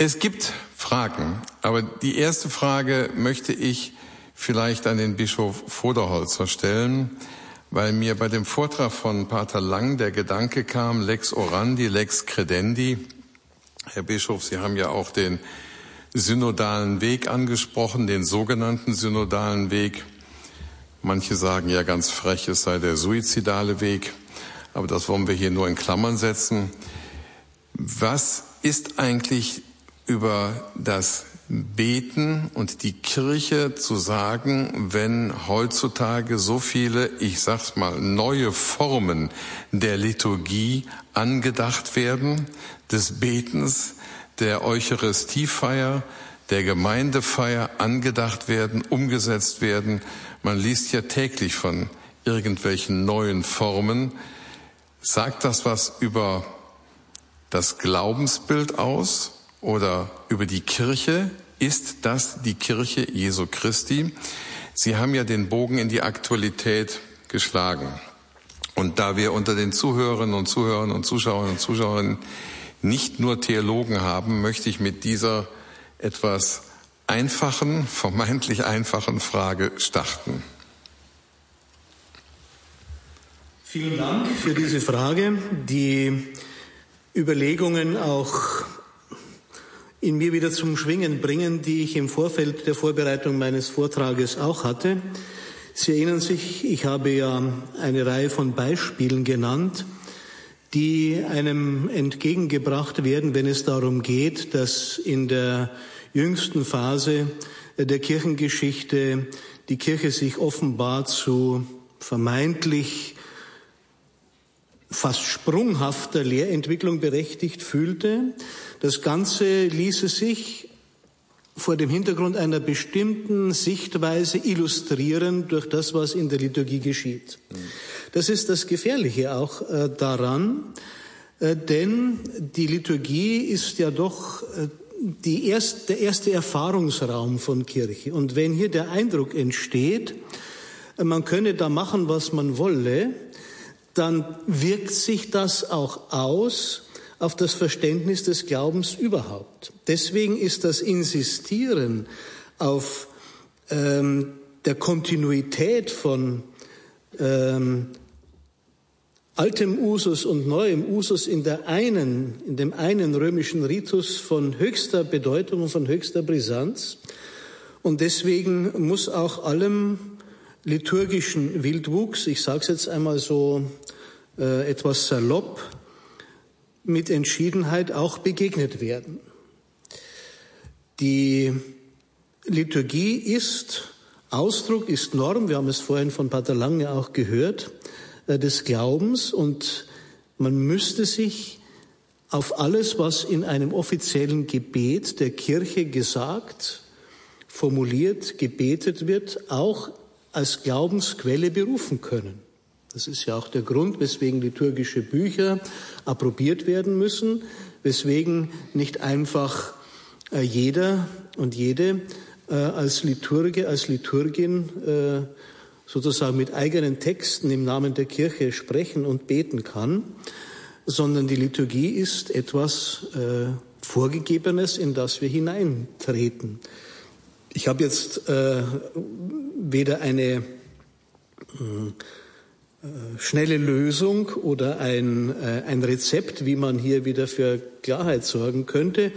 Es gibt Fragen, aber die erste Frage möchte ich vielleicht an den Bischof Voderholzer stellen, weil mir bei dem Vortrag von Pater Lang der Gedanke kam, lex orandi, lex credendi. Herr Bischof, Sie haben ja auch den synodalen Weg angesprochen, den sogenannten synodalen Weg. Manche sagen ja ganz frech, es sei der suizidale Weg, aber das wollen wir hier nur in Klammern setzen. Was ist eigentlich über das Beten und die Kirche zu sagen, wenn heutzutage so viele, ich sag's mal, neue Formen der Liturgie angedacht werden, des Betens, der Eucharistiefeier, der Gemeindefeier angedacht werden, umgesetzt werden. Man liest ja täglich von irgendwelchen neuen Formen. Sagt das was über das Glaubensbild aus oder über die Kirche? Ist das die Kirche Jesu Christi? Sie haben ja den Bogen in die Aktualität geschlagen. Und da wir unter den Zuhörerinnen und Zuhörern und Zuschauern und Zuschauern nicht nur Theologen haben, möchte ich mit dieser etwas einfachen, vermeintlich einfachen Frage starten. Vielen Dank für diese Frage. Die Überlegungen auch in mir wieder zum Schwingen bringen, die ich im Vorfeld der Vorbereitung meines Vortrages auch hatte. Sie erinnern sich, ich habe ja eine Reihe von Beispielen genannt, die einem entgegengebracht werden, wenn es darum geht, dass in der jüngsten Phase der Kirchengeschichte die Kirche sich offenbar zu vermeintlich fast sprunghafter Lehrentwicklung berechtigt fühlte. Das Ganze ließe sich vor dem Hintergrund einer bestimmten Sichtweise illustrieren durch das, was in der Liturgie geschieht. Das ist das Gefährliche auch äh, daran, äh, denn die Liturgie ist ja doch äh, die erst, der erste Erfahrungsraum von Kirche. Und wenn hier der Eindruck entsteht, man könne da machen, was man wolle, dann wirkt sich das auch aus auf das Verständnis des Glaubens überhaupt. Deswegen ist das Insistieren auf ähm, der Kontinuität von ähm, altem Usus und neuem Usus in der einen, in dem einen römischen Ritus von höchster Bedeutung und von höchster Brisanz. Und deswegen muss auch allem liturgischen Wildwuchs, ich sage es jetzt einmal so äh, etwas salopp, mit Entschiedenheit auch begegnet werden. Die Liturgie ist Ausdruck, ist Norm, wir haben es vorhin von Pater Lange auch gehört, äh, des Glaubens und man müsste sich auf alles, was in einem offiziellen Gebet der Kirche gesagt, formuliert, gebetet wird, auch als Glaubensquelle berufen können. Das ist ja auch der Grund, weswegen liturgische Bücher approbiert werden müssen, weswegen nicht einfach äh, jeder und jede äh, als Liturge, als Liturgin äh, sozusagen mit eigenen Texten im Namen der Kirche sprechen und beten kann, sondern die Liturgie ist etwas Vorgegebenes, in das wir hineintreten. Ich habe jetzt weder eine äh, schnelle Lösung oder ein, äh, ein Rezept, wie man hier wieder für Klarheit sorgen könnte.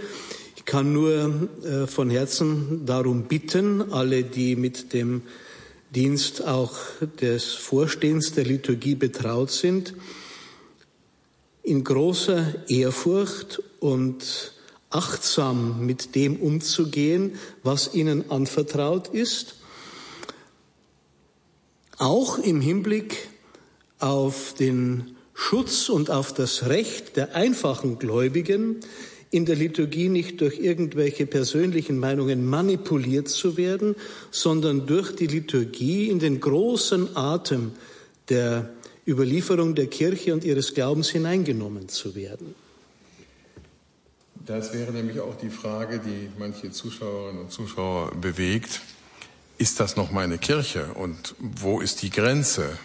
Ich kann nur äh, von Herzen darum bitten, alle, die mit dem Dienst auch des Vorstehens der Liturgie betraut sind, in großer Ehrfurcht und achtsam mit dem umzugehen, was ihnen anvertraut ist, auch im Hinblick auf den Schutz und auf das Recht der einfachen Gläubigen, in der Liturgie nicht durch irgendwelche persönlichen Meinungen manipuliert zu werden, sondern durch die Liturgie in den großen Atem der Überlieferung der Kirche und ihres Glaubens hineingenommen zu werden. Das wäre nämlich auch die Frage, die manche Zuschauerinnen und Zuschauer bewegt ist das noch meine Kirche und wo ist die Grenze,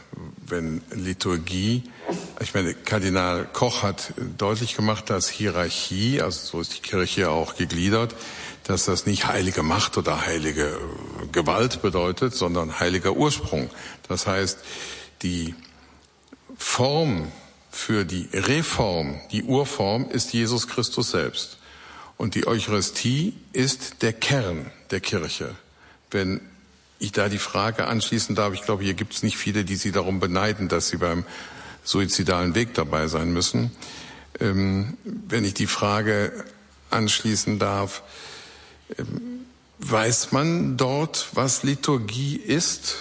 wenn Liturgie Ich meine, Kardinal Koch hat deutlich gemacht, dass Hierarchie, also so ist die Kirche auch gegliedert, dass das nicht heilige Macht oder heilige Gewalt bedeutet, sondern heiliger Ursprung. Das heißt, die Form für die Reform, die Urform ist Jesus Christus selbst. Und die Eucharistie ist der Kern der Kirche. Wenn ich da die Frage anschließen darf, ich glaube, hier gibt es nicht viele, die Sie darum beneiden, dass Sie beim suizidalen Weg dabei sein müssen. Ähm, wenn ich die Frage anschließen darf, ähm, weiß man dort, was Liturgie ist?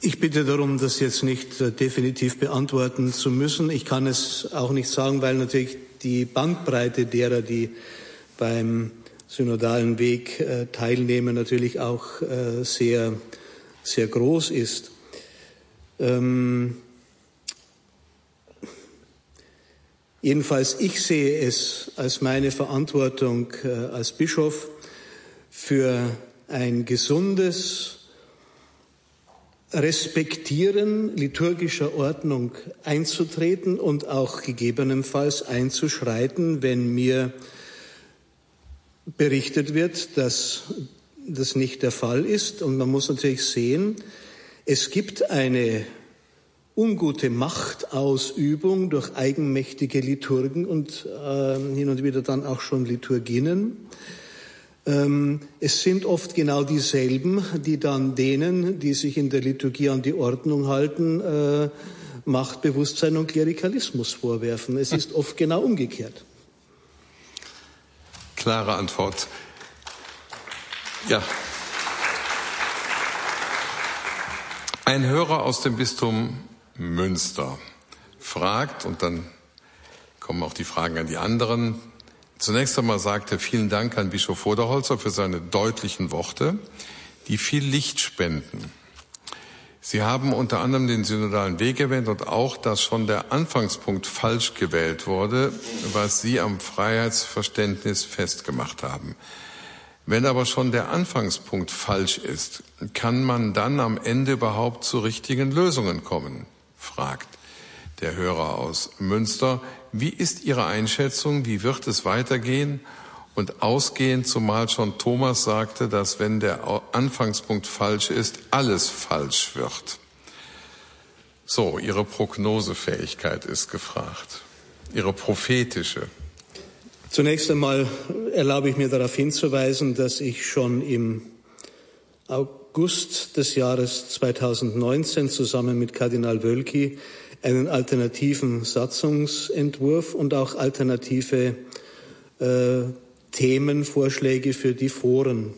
Ich bitte darum, das jetzt nicht äh, definitiv beantworten zu müssen. Ich kann es auch nicht sagen, weil natürlich die Bandbreite derer, die beim synodalen Weg äh, teilnehmen, natürlich auch äh, sehr, sehr groß ist. Ähm, jedenfalls, ich sehe es als meine Verantwortung äh, als Bischof für ein gesundes, Respektieren liturgischer Ordnung einzutreten und auch gegebenenfalls einzuschreiten, wenn mir berichtet wird, dass das nicht der Fall ist. Und man muss natürlich sehen, es gibt eine ungute Machtausübung durch eigenmächtige Liturgen und äh, hin und wieder dann auch schon Liturginnen. Ähm, es sind oft genau dieselben, die dann denen, die sich in der Liturgie an die Ordnung halten, äh, Machtbewusstsein und Klerikalismus vorwerfen. Es ist oft genau umgekehrt. Klare Antwort. Ja. Ein Hörer aus dem Bistum Münster fragt, und dann kommen auch die Fragen an die anderen, Zunächst einmal sagt er vielen Dank an Bischof Voderholzer für seine deutlichen Worte, die viel Licht spenden. Sie haben unter anderem den synodalen Weg erwähnt und auch, dass schon der Anfangspunkt falsch gewählt wurde, was Sie am Freiheitsverständnis festgemacht haben. Wenn aber schon der Anfangspunkt falsch ist, kann man dann am Ende überhaupt zu richtigen Lösungen kommen? fragt der Hörer aus Münster. Wie ist Ihre Einschätzung? Wie wird es weitergehen? Und ausgehend, zumal schon Thomas sagte, dass wenn der Anfangspunkt falsch ist, alles falsch wird. So, Ihre Prognosefähigkeit ist gefragt. Ihre prophetische. Zunächst einmal erlaube ich mir darauf hinzuweisen, dass ich schon im August des Jahres 2019 zusammen mit Kardinal Wölki einen alternativen Satzungsentwurf und auch alternative äh, Themenvorschläge für die Foren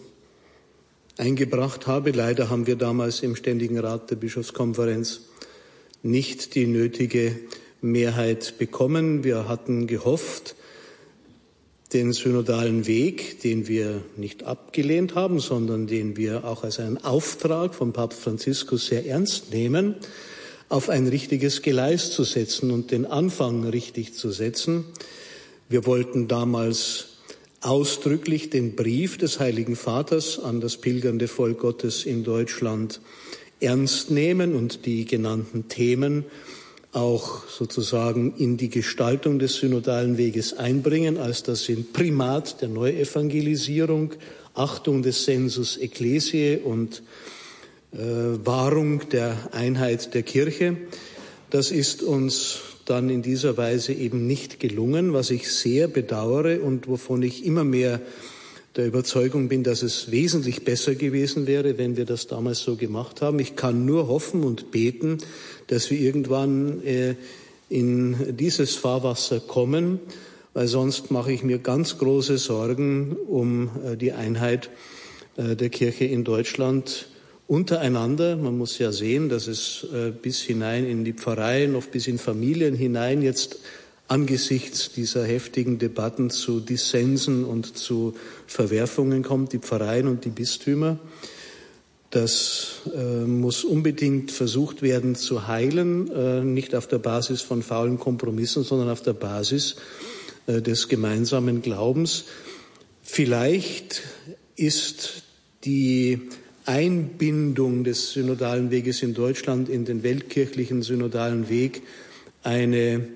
eingebracht habe. Leider haben wir damals im Ständigen Rat der Bischofskonferenz nicht die nötige Mehrheit bekommen. Wir hatten gehofft, den synodalen Weg, den wir nicht abgelehnt haben, sondern den wir auch als einen Auftrag von Papst Franziskus sehr ernst nehmen, auf ein richtiges Gleis zu setzen und den Anfang richtig zu setzen. Wir wollten damals ausdrücklich den Brief des Heiligen Vaters an das pilgernde Volk Gottes in Deutschland ernst nehmen und die genannten Themen auch sozusagen in die Gestaltung des synodalen Weges einbringen, als das sind Primat der Neuevangelisierung, Achtung des Sensus Ecclesiae und Wahrung der Einheit der Kirche. Das ist uns dann in dieser Weise eben nicht gelungen, was ich sehr bedauere und wovon ich immer mehr der Überzeugung bin, dass es wesentlich besser gewesen wäre, wenn wir das damals so gemacht haben. Ich kann nur hoffen und beten, dass wir irgendwann äh, in dieses Fahrwasser kommen, weil sonst mache ich mir ganz große Sorgen um äh, die Einheit der Kirche in Deutschland untereinander. Man muss ja sehen, dass es äh, bis hinein in die Pfarreien, oft bis in Familien hinein jetzt angesichts dieser heftigen Debatten zu Dissensen und zu Verwerfungen kommt, die Pfarreien und die Bistümer. Das äh, muss unbedingt versucht werden zu heilen, äh, nicht auf der Basis von faulen Kompromissen, sondern auf der Basis äh, des gemeinsamen Glaubens. Vielleicht ist die Einbindung des synodalen Weges in Deutschland in den weltkirchlichen synodalen Weg eine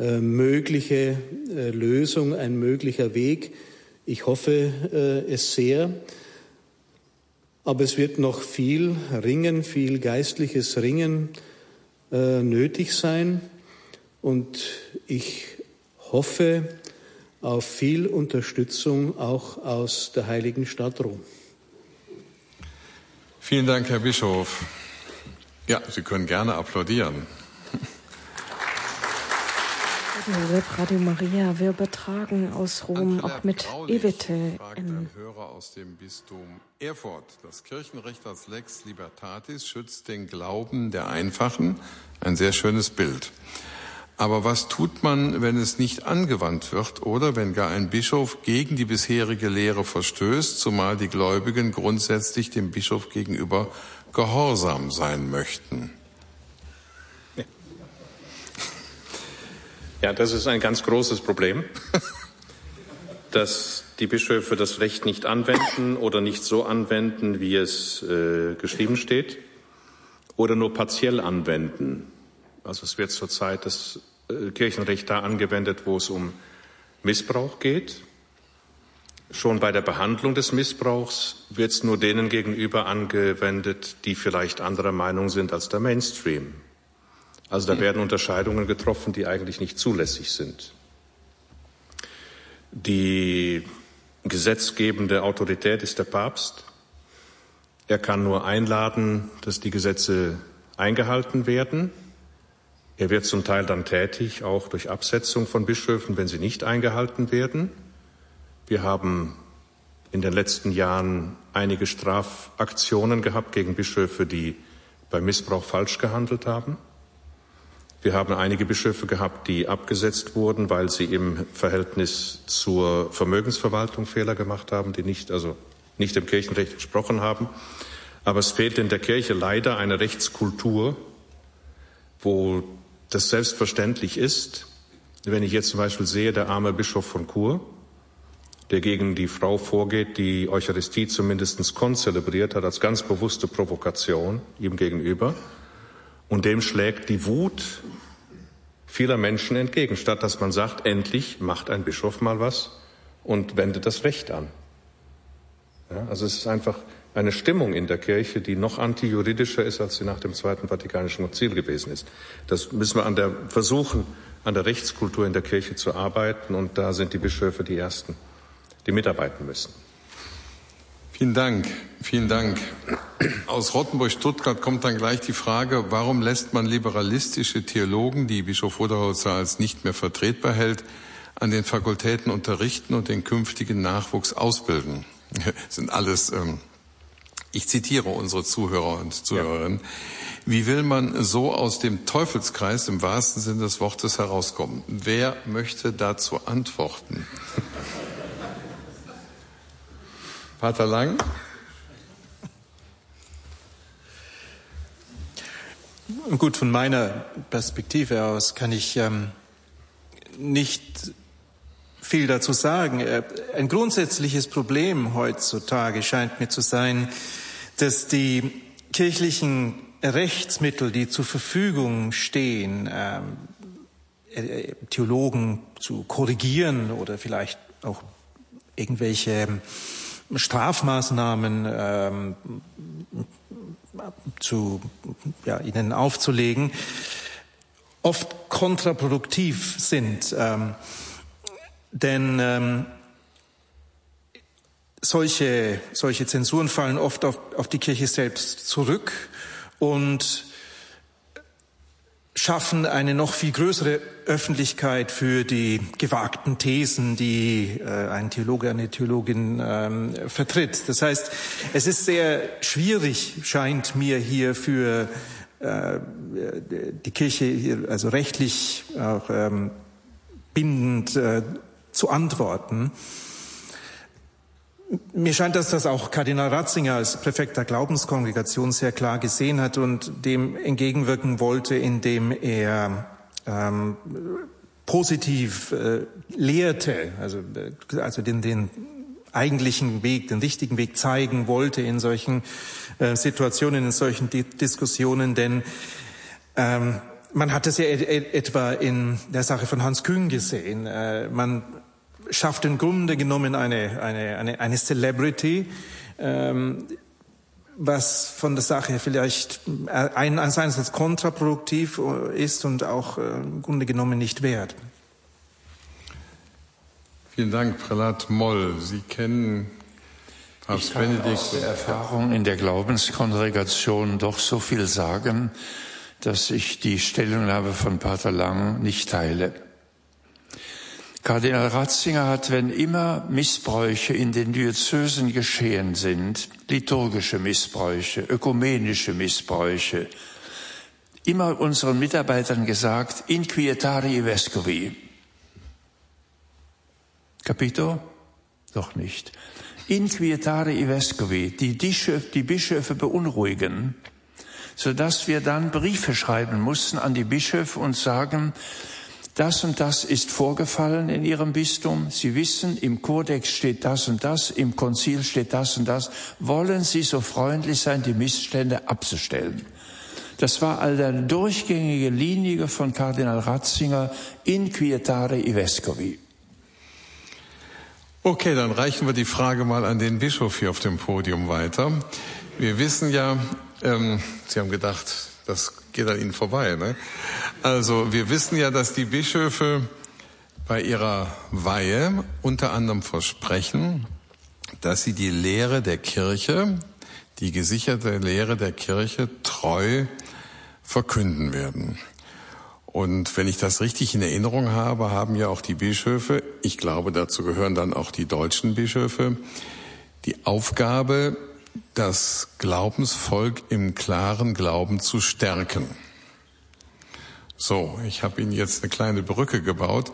äh, mögliche äh, Lösung, ein möglicher Weg. Ich hoffe äh, es sehr. Aber es wird noch viel Ringen, viel geistliches Ringen äh, nötig sein. Und ich hoffe auf viel Unterstützung auch aus der heiligen Stadt Rom. Vielen Dank, Herr Bischof. Ja, Sie können gerne applaudieren. Radio Maria, wir übertragen aus Rom auch mit Evite. Hörer aus dem Bistum Erfurt. Das Kirchenrecht als Lex Libertatis schützt den Glauben der Einfachen. Ein sehr schönes Bild. Aber was tut man, wenn es nicht angewandt wird oder wenn gar ein Bischof gegen die bisherige Lehre verstößt, zumal die Gläubigen grundsätzlich dem Bischof gegenüber gehorsam sein möchten? Ja, das ist ein ganz großes Problem, dass die Bischöfe das Recht nicht anwenden oder nicht so anwenden, wie es äh, geschrieben steht, oder nur partiell anwenden. Also es wird zurzeit das Kirchenrecht da angewendet, wo es um Missbrauch geht. Schon bei der Behandlung des Missbrauchs wird es nur denen gegenüber angewendet, die vielleicht anderer Meinung sind als der Mainstream. Also da werden Unterscheidungen getroffen, die eigentlich nicht zulässig sind. Die gesetzgebende Autorität ist der Papst. Er kann nur einladen, dass die Gesetze eingehalten werden. Er wird zum Teil dann tätig, auch durch Absetzung von Bischöfen, wenn sie nicht eingehalten werden. Wir haben in den letzten Jahren einige Strafaktionen gehabt gegen Bischöfe, die bei Missbrauch falsch gehandelt haben. Wir haben einige Bischöfe gehabt, die abgesetzt wurden, weil sie im Verhältnis zur Vermögensverwaltung Fehler gemacht haben, die nicht, also nicht dem Kirchenrecht entsprochen haben. Aber es fehlt in der Kirche leider eine Rechtskultur, wo das selbstverständlich ist, wenn ich jetzt zum Beispiel sehe, der arme Bischof von Chur, der gegen die Frau vorgeht, die Eucharistie zumindest konzelebriert hat, als ganz bewusste Provokation ihm gegenüber, und dem schlägt die Wut vieler Menschen entgegen, statt dass man sagt, endlich macht ein Bischof mal was und wendet das Recht an. Ja, also es ist einfach eine Stimmung in der Kirche, die noch antijuridischer ist, als sie nach dem Zweiten Vatikanischen Konzil gewesen ist. Das müssen wir an der, versuchen, an der Rechtskultur in der Kirche zu arbeiten. Und da sind die Bischöfe die Ersten, die mitarbeiten müssen. Vielen Dank. Vielen Dank. Aus Rottenburg-Stuttgart kommt dann gleich die Frage, warum lässt man liberalistische Theologen, die Bischof Oderholzer als nicht mehr vertretbar hält, an den Fakultäten unterrichten und den künftigen Nachwuchs ausbilden? Das sind alles ähm, ich zitiere unsere Zuhörer und Zuhörerinnen. Ja. Wie will man so aus dem Teufelskreis im wahrsten Sinne des Wortes herauskommen? Wer möchte dazu antworten? Pater Lang? Gut, von meiner Perspektive aus kann ich ähm, nicht viel dazu sagen. Äh, ein grundsätzliches Problem heutzutage scheint mir zu sein, dass die kirchlichen Rechtsmittel, die zur Verfügung stehen, ähm, äh, Theologen zu korrigieren oder vielleicht auch irgendwelche Strafmaßnahmen ähm, zu ja, ihnen aufzulegen, oft kontraproduktiv sind. Ähm, denn ähm, solche, solche Zensuren fallen oft auf, auf die Kirche selbst zurück und schaffen eine noch viel größere Öffentlichkeit für die gewagten Thesen, die äh, ein Theologe, eine Theologin ähm, vertritt. Das heißt, es ist sehr schwierig, scheint mir hier für äh, die Kirche, also rechtlich auch ähm, bindend äh, zu antworten. Mir scheint, dass das auch Kardinal Ratzinger als Präfekt der Glaubenskongregation sehr klar gesehen hat und dem entgegenwirken wollte, indem er ähm, positiv äh, lehrte, also, äh, also den, den eigentlichen Weg, den richtigen Weg zeigen wollte in solchen äh, Situationen, in solchen Di Diskussionen, denn ähm, man hat es ja et etwa in der Sache von Hans Küng gesehen. Äh, man schafft im Grunde genommen eine, eine, eine, eine Celebrity, ähm, was von der Sache vielleicht einerseits kontraproduktiv ist und auch äh, im Grunde genommen nicht wert. Vielen Dank, Prälat Moll. Sie kennen Papst ich kann Benedikt. Aus der Erfahrung in der Glaubenskongregation doch so viel sagen, dass ich die Stellungnahme von Pater Lang nicht teile. Kardinal Ratzinger hat, wenn immer Missbräuche in den Diözesen geschehen sind, liturgische Missbräuche, ökumenische Missbräuche, immer unseren Mitarbeitern gesagt, inquietari vescovi. Capito? Doch nicht. Inquietari vescovi, die, die Bischöfe beunruhigen, sodass wir dann Briefe schreiben mussten an die Bischöfe und sagen, das und das ist vorgefallen in Ihrem Bistum. Sie wissen, im Kodex steht das und das, im Konzil steht das und das. Wollen Sie so freundlich sein, die Missstände abzustellen? Das war all eine durchgängige Linie von Kardinal Ratzinger in Quietare i Vescovi. Okay, dann reichen wir die Frage mal an den Bischof hier auf dem Podium weiter. Wir wissen ja, ähm, Sie haben gedacht, das geht an Ihnen vorbei. Ne? Also wir wissen ja, dass die Bischöfe bei ihrer Weihe unter anderem versprechen, dass sie die Lehre der Kirche, die gesicherte Lehre der Kirche treu verkünden werden. Und wenn ich das richtig in Erinnerung habe, haben ja auch die Bischöfe, ich glaube, dazu gehören dann auch die deutschen Bischöfe, die Aufgabe, das Glaubensvolk im klaren Glauben zu stärken. So, ich habe Ihnen jetzt eine kleine Brücke gebaut.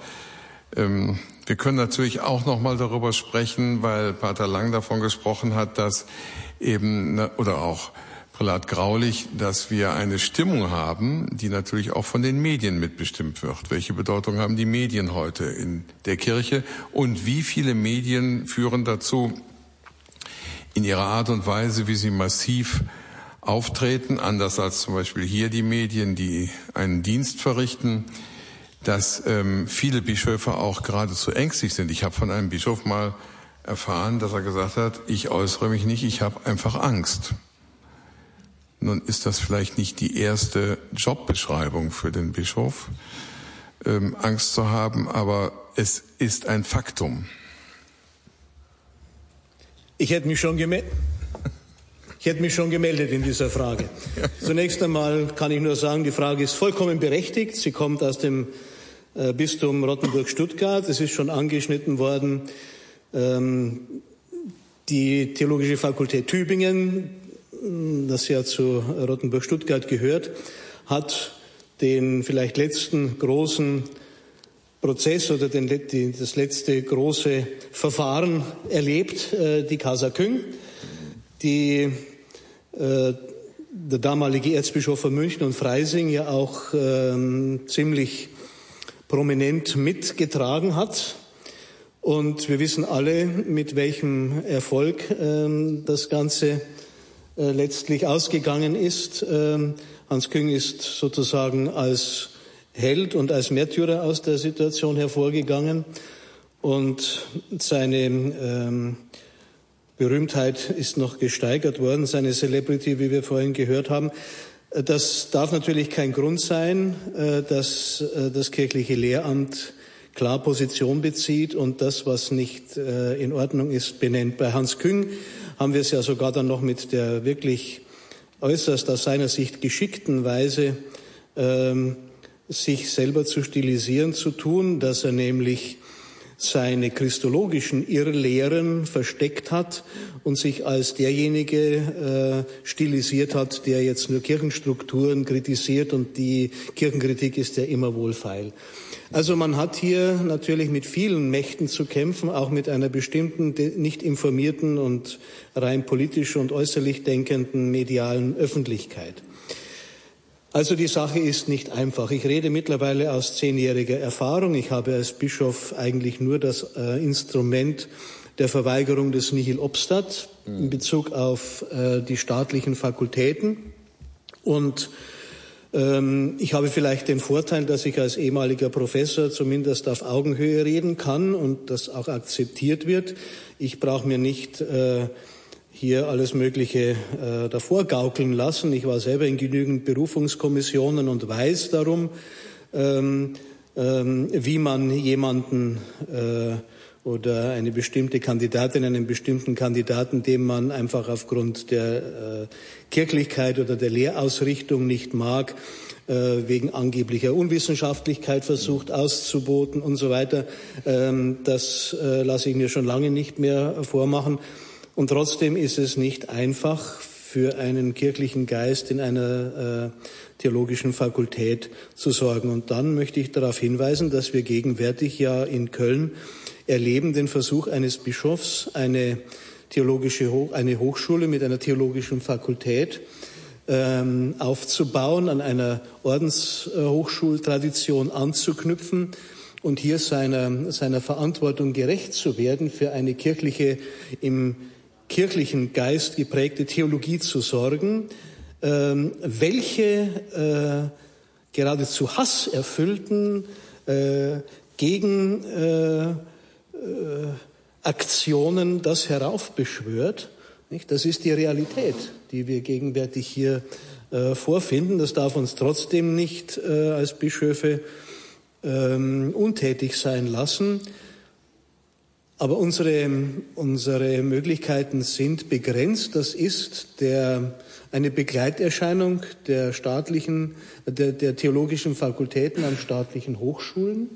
Ähm, wir können natürlich auch noch mal darüber sprechen, weil Pater Lang davon gesprochen hat, dass eben ne, oder auch Prälat Graulich, dass wir eine Stimmung haben, die natürlich auch von den Medien mitbestimmt wird. Welche Bedeutung haben die Medien heute in der Kirche und wie viele Medien führen dazu, in ihrer Art und Weise, wie sie massiv auftreten, anders als zum Beispiel hier die Medien, die einen Dienst verrichten, dass ähm, viele Bischöfe auch geradezu ängstlich sind. Ich habe von einem Bischof mal erfahren, dass er gesagt hat, ich äußere mich nicht, ich habe einfach Angst. Nun ist das vielleicht nicht die erste Jobbeschreibung für den Bischof, ähm, Angst zu haben, aber es ist ein Faktum. Ich hätte mich schon gemeldet. Ich hätte mich schon gemeldet in dieser Frage. Zunächst einmal kann ich nur sagen, die Frage ist vollkommen berechtigt. Sie kommt aus dem äh, Bistum Rottenburg-Stuttgart. Es ist schon angeschnitten worden. Ähm, die Theologische Fakultät Tübingen, das ja zu Rottenburg-Stuttgart gehört, hat den vielleicht letzten großen Prozess oder den, die, das letzte große Verfahren erlebt, äh, die Casa Küng, die äh, der damalige Erzbischof von München und Freising ja auch ähm, ziemlich prominent mitgetragen hat. Und wir wissen alle, mit welchem Erfolg ähm, das Ganze äh, letztlich ausgegangen ist. Ähm, Hans Küng ist sozusagen als Held und als Märtyrer aus der Situation hervorgegangen und seine ähm, Berühmtheit ist noch gesteigert worden, seine Celebrity, wie wir vorhin gehört haben. Das darf natürlich kein Grund sein, äh, dass äh, das kirchliche Lehramt klar Position bezieht und das, was nicht äh, in Ordnung ist, benennt. Bei Hans Küng haben wir es ja sogar dann noch mit der wirklich äußerst aus seiner Sicht geschickten Weise ähm, sich selber zu stilisieren zu tun, dass er nämlich seine christologischen Irrlehren versteckt hat und sich als derjenige äh, stilisiert hat, der jetzt nur Kirchenstrukturen kritisiert und die Kirchenkritik ist ja immer wohlfeil. Also man hat hier natürlich mit vielen Mächten zu kämpfen, auch mit einer bestimmten nicht informierten und rein politisch und äußerlich denkenden medialen Öffentlichkeit. Also die Sache ist nicht einfach. Ich rede mittlerweile aus zehnjähriger Erfahrung. Ich habe als Bischof eigentlich nur das äh, Instrument der Verweigerung des Nihil Obstat in Bezug auf äh, die staatlichen Fakultäten. Und ähm, ich habe vielleicht den Vorteil, dass ich als ehemaliger Professor zumindest auf Augenhöhe reden kann und das auch akzeptiert wird. Ich brauche mir nicht äh, hier alles Mögliche äh, davor gaukeln lassen. Ich war selber in genügend Berufungskommissionen und weiß darum, ähm, ähm, wie man jemanden äh, oder eine bestimmte Kandidatin, einen bestimmten Kandidaten, dem man einfach aufgrund der äh, Kirchlichkeit oder der Lehrausrichtung nicht mag, äh, wegen angeblicher Unwissenschaftlichkeit versucht auszuboten und so weiter. Ähm, das äh, lasse ich mir schon lange nicht mehr vormachen. Und trotzdem ist es nicht einfach für einen kirchlichen Geist in einer äh, theologischen Fakultät zu sorgen. Und dann möchte ich darauf hinweisen, dass wir gegenwärtig ja in Köln erleben den Versuch eines Bischofs, eine theologische eine Hochschule mit einer theologischen Fakultät ähm, aufzubauen, an einer Ordenshochschultradition anzuknüpfen und hier seiner, seiner Verantwortung gerecht zu werden, für eine kirchliche, im kirchlichen Geist geprägte Theologie zu sorgen, ähm, welche äh, geradezu hasserfüllten äh, gegen äh, äh, das heraufbeschwört. Das ist die Realität, die wir gegenwärtig hier vorfinden. Das darf uns trotzdem nicht als Bischöfe ähm, untätig sein lassen. Aber unsere, unsere Möglichkeiten sind begrenzt. Das ist der, eine Begleiterscheinung der staatlichen, der, der theologischen Fakultäten an staatlichen Hochschulen.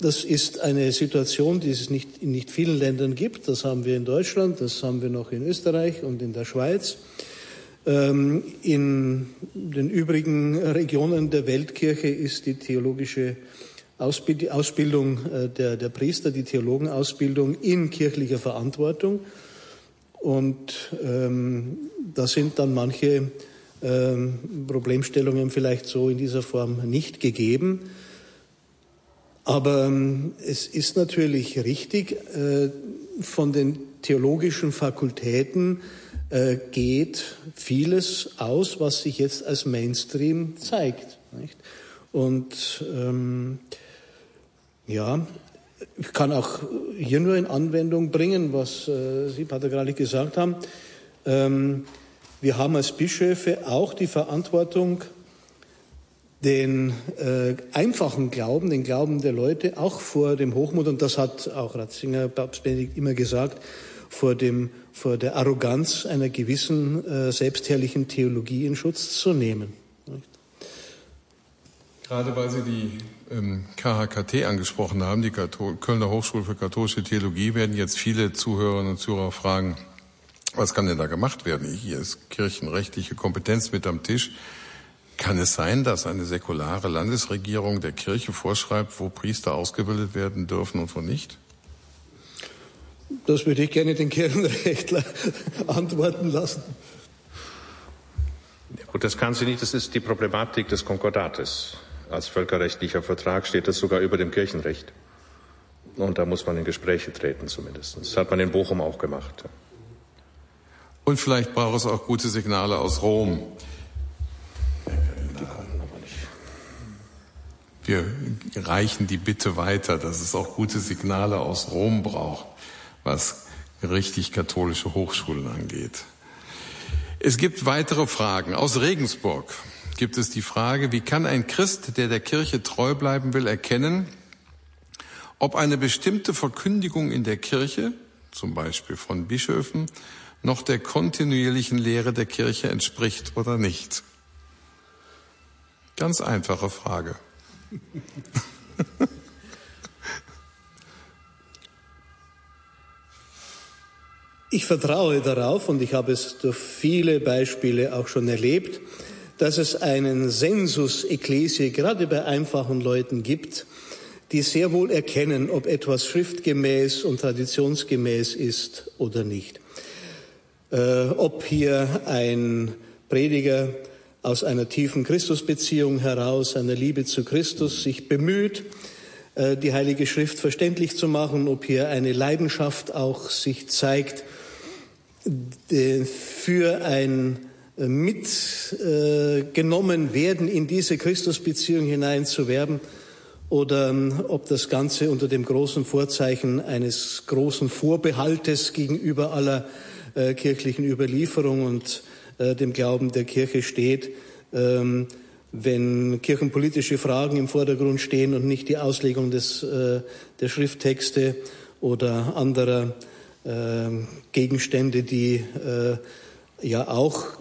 Das ist eine Situation, die es nicht, in nicht vielen Ländern gibt. Das haben wir in Deutschland, das haben wir noch in Österreich und in der Schweiz. Ähm, in den übrigen Regionen der Weltkirche ist die theologische Ausbildung äh, der, der Priester, die Theologenausbildung in kirchlicher Verantwortung. Und ähm, da sind dann manche ähm, Problemstellungen vielleicht so in dieser Form nicht gegeben. Aber ähm, es ist natürlich richtig, äh, von den theologischen Fakultäten äh, geht vieles aus, was sich jetzt als Mainstream zeigt. Nicht? Und ähm, ja, ich kann auch hier nur in Anwendung bringen, was äh, Sie, Pater Gralik, gesagt haben. Ähm, wir haben als Bischöfe auch die Verantwortung, den äh, einfachen Glauben, den Glauben der Leute, auch vor dem Hochmut, und das hat auch Ratzinger, Papst Benedikt immer gesagt, vor, dem, vor der Arroganz einer gewissen äh, selbstherrlichen Theologie in Schutz zu nehmen. Gerade weil Sie die ähm, KHKT angesprochen haben, die Kathol Kölner Hochschule für katholische Theologie, werden jetzt viele Zuhörerinnen und Zuhörer fragen, was kann denn da gemacht werden? Hier ist kirchenrechtliche Kompetenz mit am Tisch. Kann es sein, dass eine säkulare Landesregierung der Kirche vorschreibt, wo Priester ausgebildet werden dürfen und wo nicht? Das würde ich gerne den Kirchenrechtler antworten lassen. Ja, gut, das kann sie nicht. Das ist die Problematik des Konkordates. Als völkerrechtlicher Vertrag steht das sogar über dem Kirchenrecht. Und da muss man in Gespräche treten zumindest. Das hat man in Bochum auch gemacht. Und vielleicht braucht es auch gute Signale aus Rom. Wir reichen die Bitte weiter, dass es auch gute Signale aus Rom braucht, was richtig katholische Hochschulen angeht. Es gibt weitere Fragen. Aus Regensburg gibt es die Frage, wie kann ein Christ, der der Kirche treu bleiben will, erkennen, ob eine bestimmte Verkündigung in der Kirche, zum Beispiel von Bischöfen, noch der kontinuierlichen Lehre der Kirche entspricht oder nicht? Ganz einfache Frage. Ich vertraue darauf, und ich habe es durch viele Beispiele auch schon erlebt, dass es einen Sensus Ecclesiae gerade bei einfachen Leuten gibt, die sehr wohl erkennen, ob etwas schriftgemäß und traditionsgemäß ist oder nicht. Äh, ob hier ein Prediger aus einer tiefen Christusbeziehung heraus, einer Liebe zu Christus sich bemüht, äh, die Heilige Schrift verständlich zu machen, ob hier eine Leidenschaft auch sich zeigt für ein äh, mitgenommen werden in diese Christusbeziehung hinein zu werben oder ähm, ob das Ganze unter dem großen Vorzeichen eines großen Vorbehaltes gegenüber aller äh, kirchlichen Überlieferung und äh, dem Glauben der Kirche steht, ähm, wenn kirchenpolitische Fragen im Vordergrund stehen und nicht die Auslegung des, äh, der Schrifttexte oder anderer äh, Gegenstände, die äh, ja auch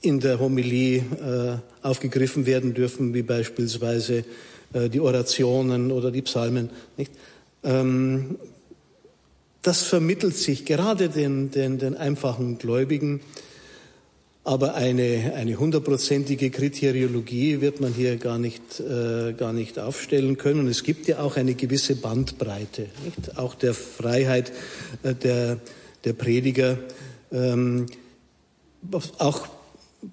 in der Homilie äh, aufgegriffen werden dürfen, wie beispielsweise äh, die Orationen oder die Psalmen. Nicht? Ähm, das vermittelt sich gerade den, den, den einfachen Gläubigen, aber eine, eine hundertprozentige Kriteriologie wird man hier gar nicht, äh, gar nicht aufstellen können. Und es gibt ja auch eine gewisse Bandbreite, nicht? auch der Freiheit äh, der, der Prediger. Ähm, auch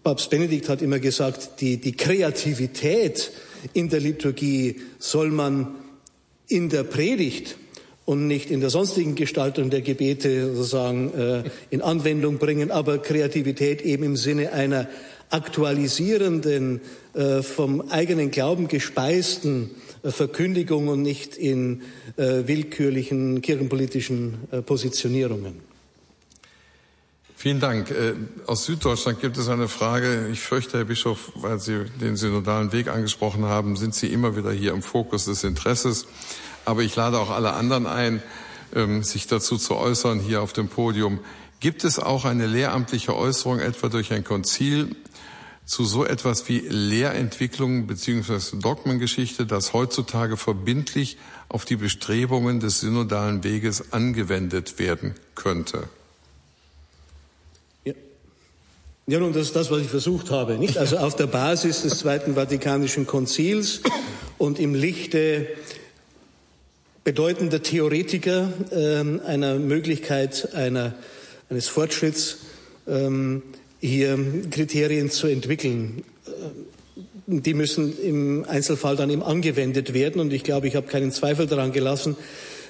Papst Benedikt hat immer gesagt, die, die Kreativität in der Liturgie soll man in der Predigt und nicht in der sonstigen Gestaltung der Gebete sozusagen äh, in Anwendung bringen, aber Kreativität eben im Sinne einer aktualisierenden, äh, vom eigenen Glauben gespeisten äh, Verkündigung und nicht in äh, willkürlichen kirchenpolitischen äh, Positionierungen. Vielen Dank. Äh, aus Süddeutschland gibt es eine Frage. Ich fürchte, Herr Bischof, weil Sie den synodalen Weg angesprochen haben, sind Sie immer wieder hier im Fokus des Interesses. Aber ich lade auch alle anderen ein, ähm, sich dazu zu äußern hier auf dem Podium. Gibt es auch eine lehramtliche Äußerung, etwa durch ein Konzil, zu so etwas wie Lehrentwicklung bzw. Dogmengeschichte, das heutzutage verbindlich auf die Bestrebungen des synodalen Weges angewendet werden könnte? Ja. Ja, nun, das ist das, was ich versucht habe, nicht? Also auf der Basis des Zweiten Vatikanischen Konzils und im Lichte bedeutender Theoretiker ähm, einer Möglichkeit einer, eines Fortschritts ähm, hier Kriterien zu entwickeln. Äh, die müssen im Einzelfall dann eben angewendet werden und ich glaube, ich habe keinen Zweifel daran gelassen,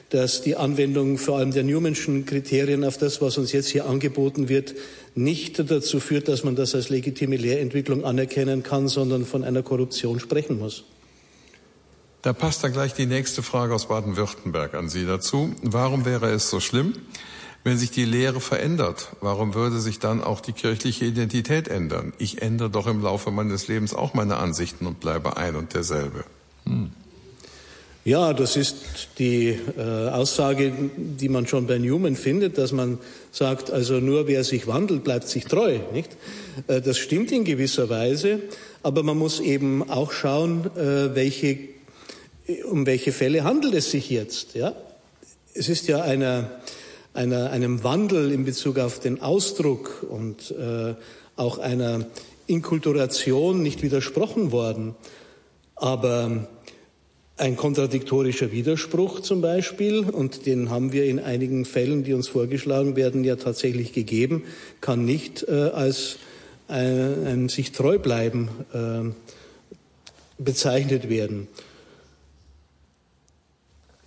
dass die Anwendung vor allem der Newmanschen Kriterien auf das, was uns jetzt hier angeboten wird, nicht dazu führt, dass man das als legitime Lehrentwicklung anerkennen kann, sondern von einer Korruption sprechen muss. Da passt dann gleich die nächste Frage aus Baden-Württemberg an Sie dazu. Warum wäre es so schlimm, wenn sich die Lehre verändert? Warum würde sich dann auch die kirchliche Identität ändern? Ich ändere doch im Laufe meines Lebens auch meine Ansichten und bleibe ein und derselbe. Hm. Ja, das ist die äh, Aussage, die man schon bei Newman findet, dass man sagt, also nur wer sich wandelt, bleibt sich treu. Nicht? Äh, das stimmt in gewisser Weise, aber man muss eben auch schauen, äh, welche um welche Fälle handelt es sich jetzt? Ja? Es ist ja einer, einer, einem Wandel in Bezug auf den Ausdruck und äh, auch einer Inkulturation nicht widersprochen worden. Aber ein kontradiktorischer Widerspruch zum Beispiel, und den haben wir in einigen Fällen, die uns vorgeschlagen werden, ja tatsächlich gegeben, kann nicht äh, als ein, ein sich treu bleiben äh, bezeichnet werden.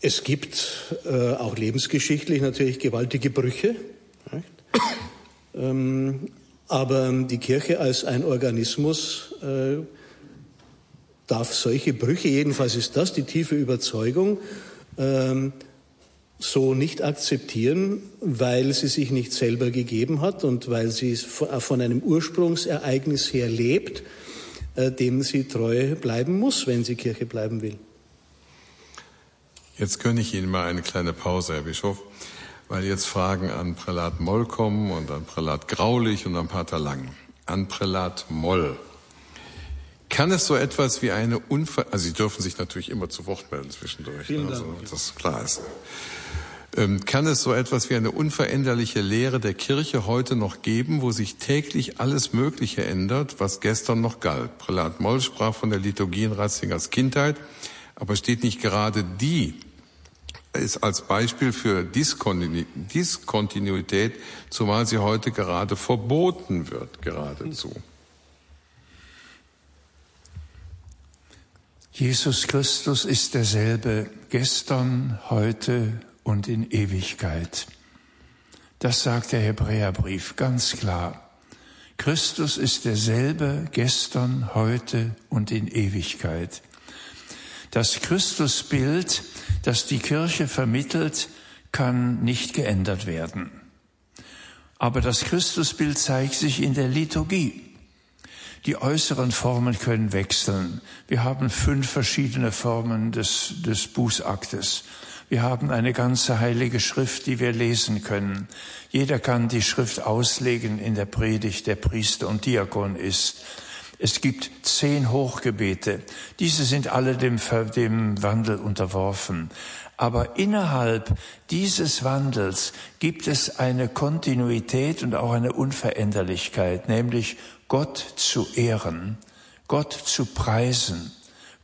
Es gibt äh, auch lebensgeschichtlich natürlich gewaltige Brüche. Ähm, aber die Kirche als ein Organismus äh, darf solche Brüche, jedenfalls ist das die tiefe Überzeugung, ähm, so nicht akzeptieren, weil sie sich nicht selber gegeben hat und weil sie von einem Ursprungsereignis her lebt, äh, dem sie treu bleiben muss, wenn sie Kirche bleiben will. Jetzt gönne ich Ihnen mal eine kleine Pause, Herr Bischof, weil jetzt Fragen an Prälat Moll kommen und an Prälat Graulich und an Pater Lang. An Prälat Moll. Kann es so etwas wie eine Unver... Also Sie dürfen sich natürlich immer zu Wort melden zwischendurch. Ne? Also, das klar ist. Ähm, kann es so etwas wie eine unveränderliche Lehre der Kirche heute noch geben, wo sich täglich alles Mögliche ändert, was gestern noch galt? Prälat Moll sprach von der Liturgie in Ratzingers Kindheit, aber steht nicht gerade die ist als Beispiel für Diskontinuität, zumal sie heute gerade verboten wird, geradezu. Jesus Christus ist derselbe gestern, heute und in Ewigkeit. Das sagt der Hebräerbrief ganz klar. Christus ist derselbe gestern, heute und in Ewigkeit. Das Christusbild, das die Kirche vermittelt, kann nicht geändert werden. Aber das Christusbild zeigt sich in der Liturgie. Die äußeren Formen können wechseln. Wir haben fünf verschiedene Formen des, des Bußaktes. Wir haben eine ganze heilige Schrift, die wir lesen können. Jeder kann die Schrift auslegen in der Predigt, der Priester und Diakon ist. Es gibt zehn Hochgebete. Diese sind alle dem, dem Wandel unterworfen. Aber innerhalb dieses Wandels gibt es eine Kontinuität und auch eine Unveränderlichkeit, nämlich Gott zu ehren, Gott zu preisen,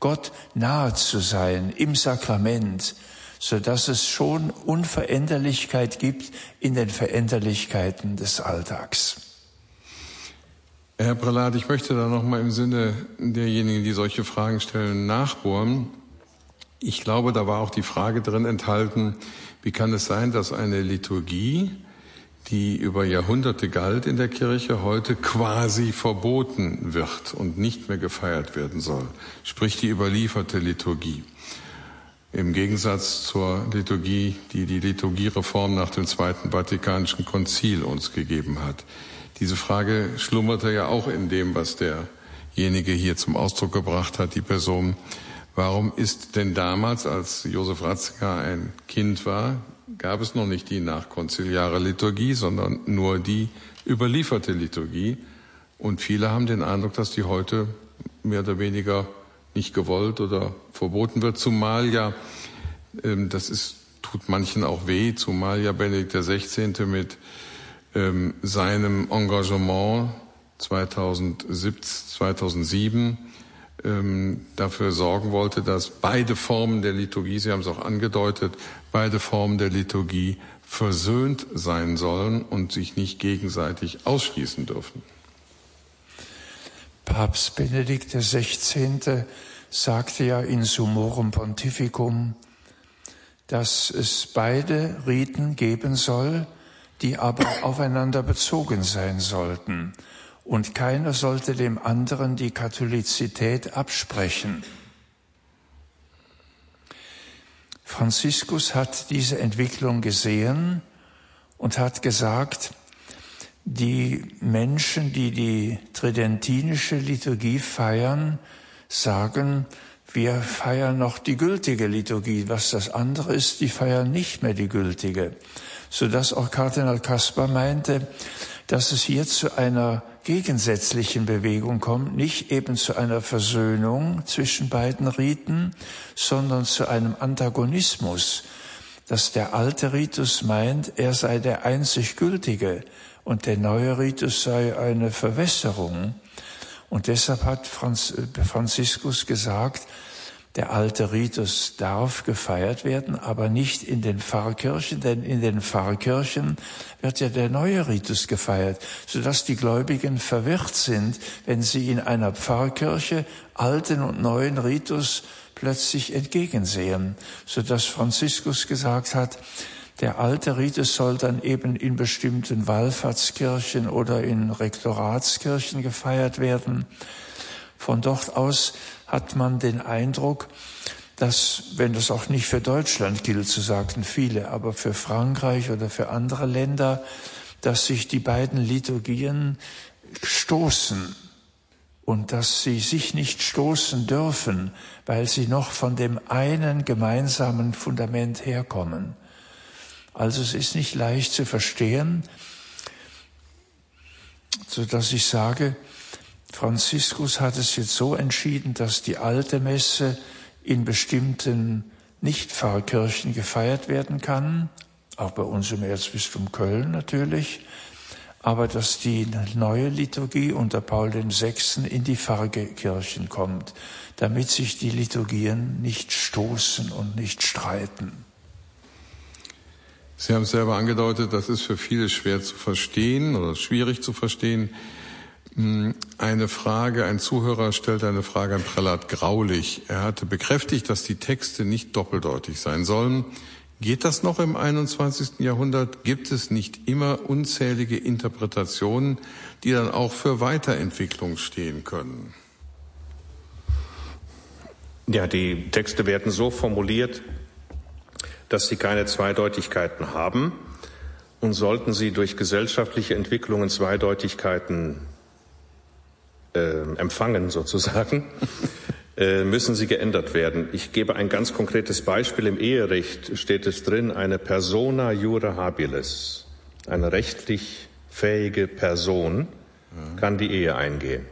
Gott nahe zu sein im Sakrament, so dass es schon Unveränderlichkeit gibt in den Veränderlichkeiten des Alltags. Herr Prälat, ich möchte da noch mal im Sinne derjenigen, die solche Fragen stellen, nachbohren. Ich glaube, da war auch die Frage drin enthalten, wie kann es sein, dass eine Liturgie, die über Jahrhunderte galt in der Kirche, heute quasi verboten wird und nicht mehr gefeiert werden soll, sprich die überlieferte Liturgie im Gegensatz zur Liturgie, die die Liturgiereform nach dem Zweiten Vatikanischen Konzil uns gegeben hat. Diese Frage schlummerte ja auch in dem, was derjenige hier zum Ausdruck gebracht hat, die Person. Warum ist denn damals, als Josef Ratzinger ein Kind war, gab es noch nicht die nachkonziliare Liturgie, sondern nur die überlieferte Liturgie? Und viele haben den Eindruck, dass die heute mehr oder weniger nicht gewollt oder verboten wird, zumal ja, ähm, das ist, tut manchen auch weh, zumal ja Benedikt XVI. mit ähm, seinem Engagement 2007, 2007 ähm, dafür sorgen wollte, dass beide Formen der Liturgie, Sie haben es auch angedeutet, beide Formen der Liturgie versöhnt sein sollen und sich nicht gegenseitig ausschließen dürfen. Papst Benedikt XVI. sagte ja in Summorum Pontificum, dass es beide Riten geben soll, die aber aufeinander bezogen sein sollten. Und keiner sollte dem anderen die Katholizität absprechen. Franziskus hat diese Entwicklung gesehen und hat gesagt, die Menschen, die die tridentinische Liturgie feiern, sagen, wir feiern noch die gültige Liturgie. Was das andere ist, die feiern nicht mehr die gültige. Sodass auch Kardinal Kaspar meinte, dass es hier zu einer gegensätzlichen Bewegung kommt, nicht eben zu einer Versöhnung zwischen beiden Riten, sondern zu einem Antagonismus, dass der alte Ritus meint, er sei der einzig gültige, und der neue Ritus sei eine Verwässerung. Und deshalb hat Franz, Franziskus gesagt, der alte Ritus darf gefeiert werden, aber nicht in den Pfarrkirchen, denn in den Pfarrkirchen wird ja der neue Ritus gefeiert, sodass die Gläubigen verwirrt sind, wenn sie in einer Pfarrkirche alten und neuen Ritus plötzlich entgegensehen, sodass Franziskus gesagt hat, der alte Ritus soll dann eben in bestimmten Wallfahrtskirchen oder in Rektoratskirchen gefeiert werden. Von dort aus hat man den Eindruck, dass, wenn das auch nicht für Deutschland gilt, so sagten viele, aber für Frankreich oder für andere Länder, dass sich die beiden Liturgien stoßen und dass sie sich nicht stoßen dürfen, weil sie noch von dem einen gemeinsamen Fundament herkommen. Also es ist nicht leicht zu verstehen, so dass ich sage, Franziskus hat es jetzt so entschieden, dass die alte Messe in bestimmten Nicht-Pfarrkirchen gefeiert werden kann, auch bei uns im Erzbistum Köln natürlich, aber dass die neue Liturgie unter Paul VI. in die Pfarrkirchen kommt, damit sich die Liturgien nicht stoßen und nicht streiten. Sie haben es selber angedeutet, das ist für viele schwer zu verstehen oder schwierig zu verstehen. Hm, eine Frage, ein Zuhörer stellt eine Frage an Prälat Graulich. Er hatte bekräftigt, dass die Texte nicht doppeldeutig sein sollen. Geht das noch im 21. Jahrhundert? Gibt es nicht immer unzählige Interpretationen, die dann auch für Weiterentwicklung stehen können? Ja, die Texte werden so formuliert, dass sie keine Zweideutigkeiten haben. Und sollten sie durch gesellschaftliche Entwicklungen Zweideutigkeiten äh, empfangen, sozusagen, äh, müssen sie geändert werden. Ich gebe ein ganz konkretes Beispiel. Im Eherecht steht es drin, eine persona jura habilis, eine rechtlich fähige Person kann die Ehe eingehen.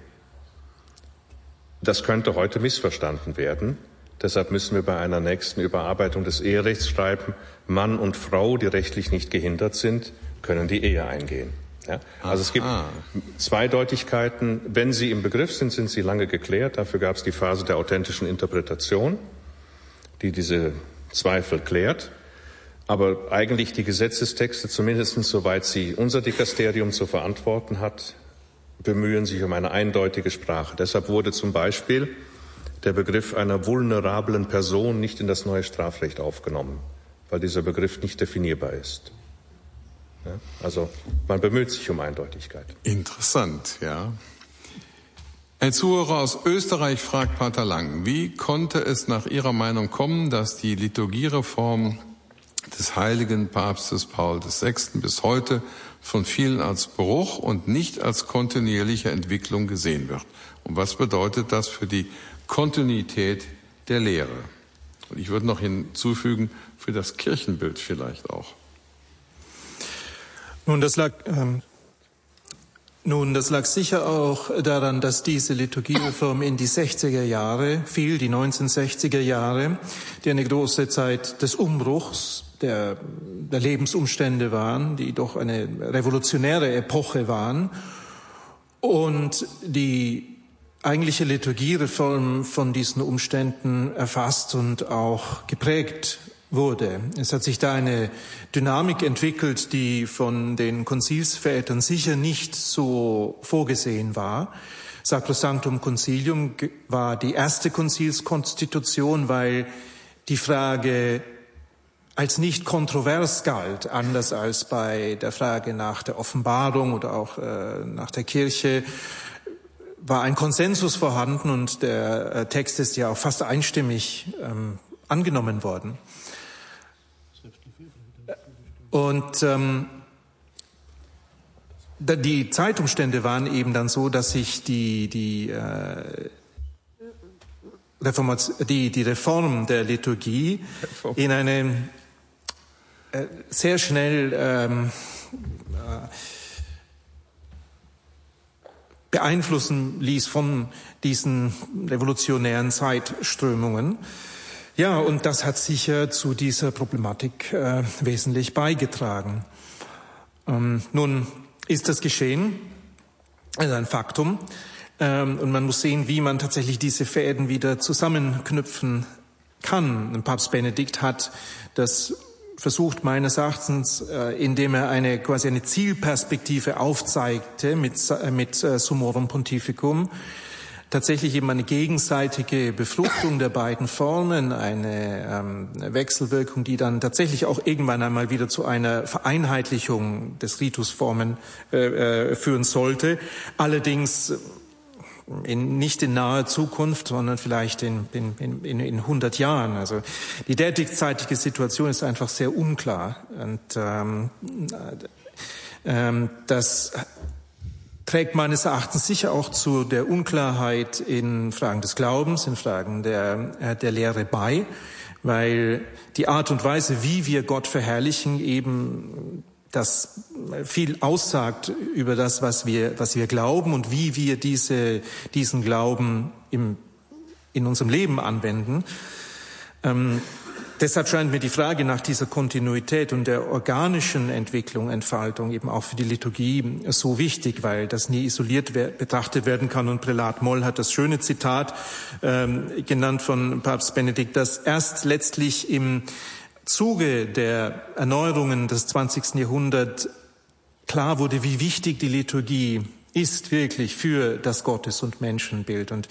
Das könnte heute missverstanden werden. Deshalb müssen wir bei einer nächsten Überarbeitung des Eherechts schreiben, Mann und Frau, die rechtlich nicht gehindert sind, können die Ehe eingehen. Ja? Also es gibt Zweideutigkeiten. Wenn sie im Begriff sind, sind sie lange geklärt. Dafür gab es die Phase der authentischen Interpretation, die diese Zweifel klärt. Aber eigentlich die Gesetzestexte, zumindest soweit sie unser Dikasterium zu verantworten hat, bemühen sich um eine eindeutige Sprache. Deshalb wurde zum Beispiel der Begriff einer vulnerablen Person nicht in das neue Strafrecht aufgenommen, weil dieser Begriff nicht definierbar ist. Also man bemüht sich um Eindeutigkeit. Interessant, ja. Ein Zuhörer aus Österreich fragt Pater Lang, wie konnte es nach Ihrer Meinung kommen, dass die Liturgiereform des heiligen Papstes Paul VI. bis heute von vielen als Bruch und nicht als kontinuierliche Entwicklung gesehen wird. Und was bedeutet das für die Kontinuität der Lehre? Und ich würde noch hinzufügen, für das Kirchenbild vielleicht auch. Nun, das lag, ähm, nun, das lag sicher auch daran, dass diese Liturgiereform in die 60er Jahre fiel, die 1960er Jahre, die eine große Zeit des Umbruchs der, der Lebensumstände waren, die doch eine revolutionäre Epoche waren. Und die eigentliche Liturgiereform von diesen Umständen erfasst und auch geprägt wurde. Es hat sich da eine Dynamik entwickelt, die von den Konzilsvätern sicher nicht so vorgesehen war. Sacrosanctum Concilium war die erste Konzilskonstitution, weil die Frage als nicht kontrovers galt, anders als bei der Frage nach der Offenbarung oder auch äh, nach der Kirche, war ein Konsensus vorhanden und der äh, Text ist ja auch fast einstimmig ähm, angenommen worden. Und ähm, die Zeitumstände waren eben dann so, dass sich die, die äh, Reformation, die, die Reform der Liturgie in eine äh, sehr schnell ähm, äh, beeinflussen ließ von diesen revolutionären Zeitströmungen. Ja, und das hat sicher zu dieser Problematik äh, wesentlich beigetragen. Ähm, nun ist das geschehen, also ein Faktum, ähm, und man muss sehen, wie man tatsächlich diese Fäden wieder zusammenknüpfen kann. Papst Benedikt hat das versucht meines Erachtens, äh, indem er eine quasi eine Zielperspektive aufzeigte mit, äh, mit äh, Summorum Pontificum, tatsächlich eben eine gegenseitige Befruchtung der beiden Formen, eine ähm, Wechselwirkung, die dann tatsächlich auch irgendwann einmal wieder zu einer Vereinheitlichung des Ritusformen äh, äh, führen sollte. Allerdings in, nicht in naher Zukunft, sondern vielleicht in, in, in, in 100 Jahren. Also die derzeitige Situation ist einfach sehr unklar. Und ähm, ähm, das trägt meines Erachtens sicher auch zu der Unklarheit in Fragen des Glaubens, in Fragen der, äh, der Lehre bei, weil die Art und Weise, wie wir Gott verherrlichen, eben das viel aussagt über das, was wir, was wir glauben und wie wir diese, diesen Glauben im, in unserem Leben anwenden. Ähm, deshalb scheint mir die Frage nach dieser Kontinuität und der organischen Entwicklung, Entfaltung eben auch für die Liturgie so wichtig, weil das nie isoliert betrachtet werden kann. Und Prälat Moll hat das schöne Zitat ähm, genannt von Papst Benedikt, dass erst letztlich im Zuge der Erneuerungen des 20. Jahrhunderts klar wurde, wie wichtig die Liturgie ist wirklich für das Gottes- und Menschenbild. Und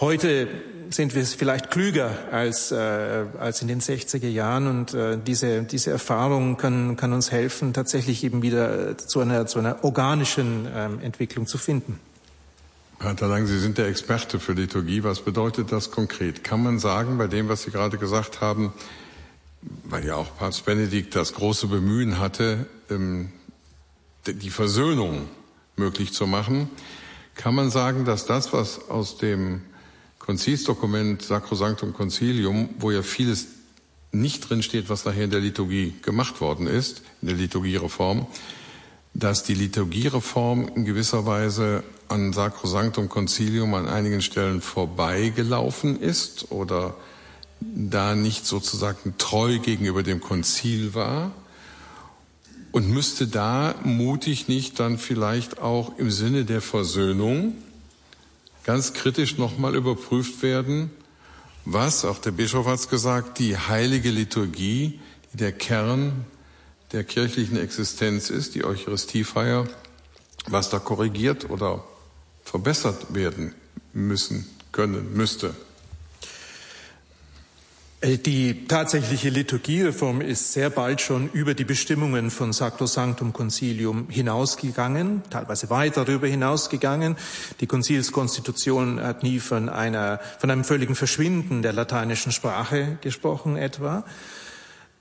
heute sind wir vielleicht klüger als, äh, als in den 60er Jahren und äh, diese, diese Erfahrung kann, kann uns helfen, tatsächlich eben wieder zu einer, zu einer organischen ähm, Entwicklung zu finden. Pater Lang, Sie sind der Experte für Liturgie. Was bedeutet das konkret? Kann man sagen, bei dem, was Sie gerade gesagt haben, weil ja auch Papst Benedikt das große Bemühen hatte, ähm, die Versöhnung möglich zu machen, kann man sagen, dass das, was aus dem Konzilsdokument Sacrosanctum Concilium, wo ja vieles nicht drin steht, was nachher in der Liturgie gemacht worden ist, in der Liturgiereform, dass die Liturgiereform in gewisser Weise an Sacrosanctum Concilium an einigen Stellen vorbeigelaufen ist oder da nicht sozusagen treu gegenüber dem Konzil war und müsste da mutig nicht dann vielleicht auch im Sinne der Versöhnung ganz kritisch nochmal überprüft werden, was, auch der Bischof hat es gesagt, die heilige Liturgie, die der Kern der kirchlichen Existenz ist, die Eucharistiefeier, was da korrigiert oder verbessert werden müssen, können, müsste. Äh, die tatsächliche Liturgiereform ist sehr bald schon über die Bestimmungen von Sacrosanctum Concilium hinausgegangen, teilweise weit darüber hinausgegangen. Die Konzilskonstitution hat nie von einer, von einem völligen Verschwinden der lateinischen Sprache gesprochen etwa.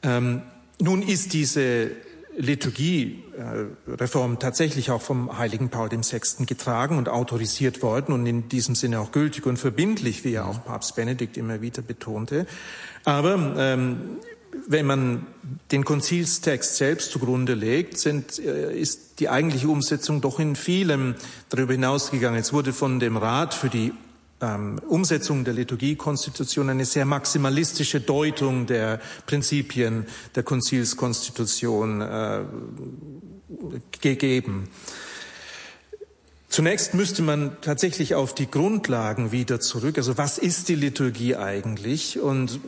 Ähm, nun ist diese Liturgiereform tatsächlich auch vom heiligen Paul VI. getragen und autorisiert worden und in diesem Sinne auch gültig und verbindlich, wie ja auch Papst Benedikt immer wieder betonte. Aber ähm, wenn man den Konzilstext selbst zugrunde legt, sind, äh, ist die eigentliche Umsetzung doch in vielem darüber hinausgegangen. Es wurde von dem Rat für die ähm, Umsetzung der Liturgiekonstitution eine sehr maximalistische Deutung der Prinzipien der Konzilskonstitution äh, gegeben. Zunächst müsste man tatsächlich auf die Grundlagen wieder zurück. Also was ist die Liturgie eigentlich? Und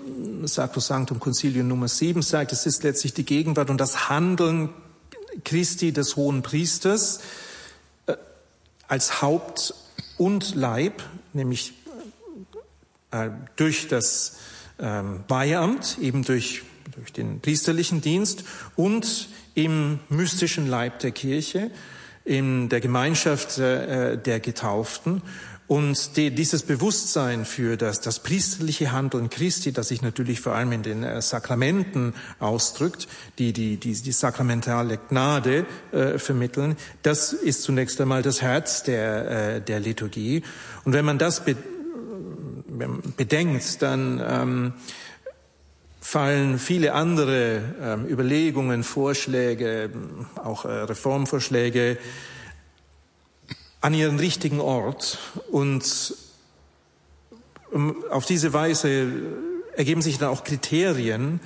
Sacrosanctum Concilium Nummer 7 sagt, es ist letztlich die Gegenwart und das Handeln Christi des Hohen Priesters äh, als Haupt und Leib, nämlich äh, durch das ähm, Weihamt, eben durch, durch den priesterlichen Dienst und im mystischen Leib der Kirche, in der Gemeinschaft äh, der Getauften und die, dieses Bewusstsein für das, das priesterliche Handeln Christi, das sich natürlich vor allem in den äh, Sakramenten ausdrückt, die die, die, die sakramentale Gnade äh, vermitteln, das ist zunächst einmal das Herz der, äh, der Liturgie. Und wenn man das be bedenkt, dann ähm, fallen viele andere ähm, Überlegungen, Vorschläge, auch äh, Reformvorschläge an ihren richtigen Ort und ähm, auf diese Weise ergeben sich dann auch Kriterien,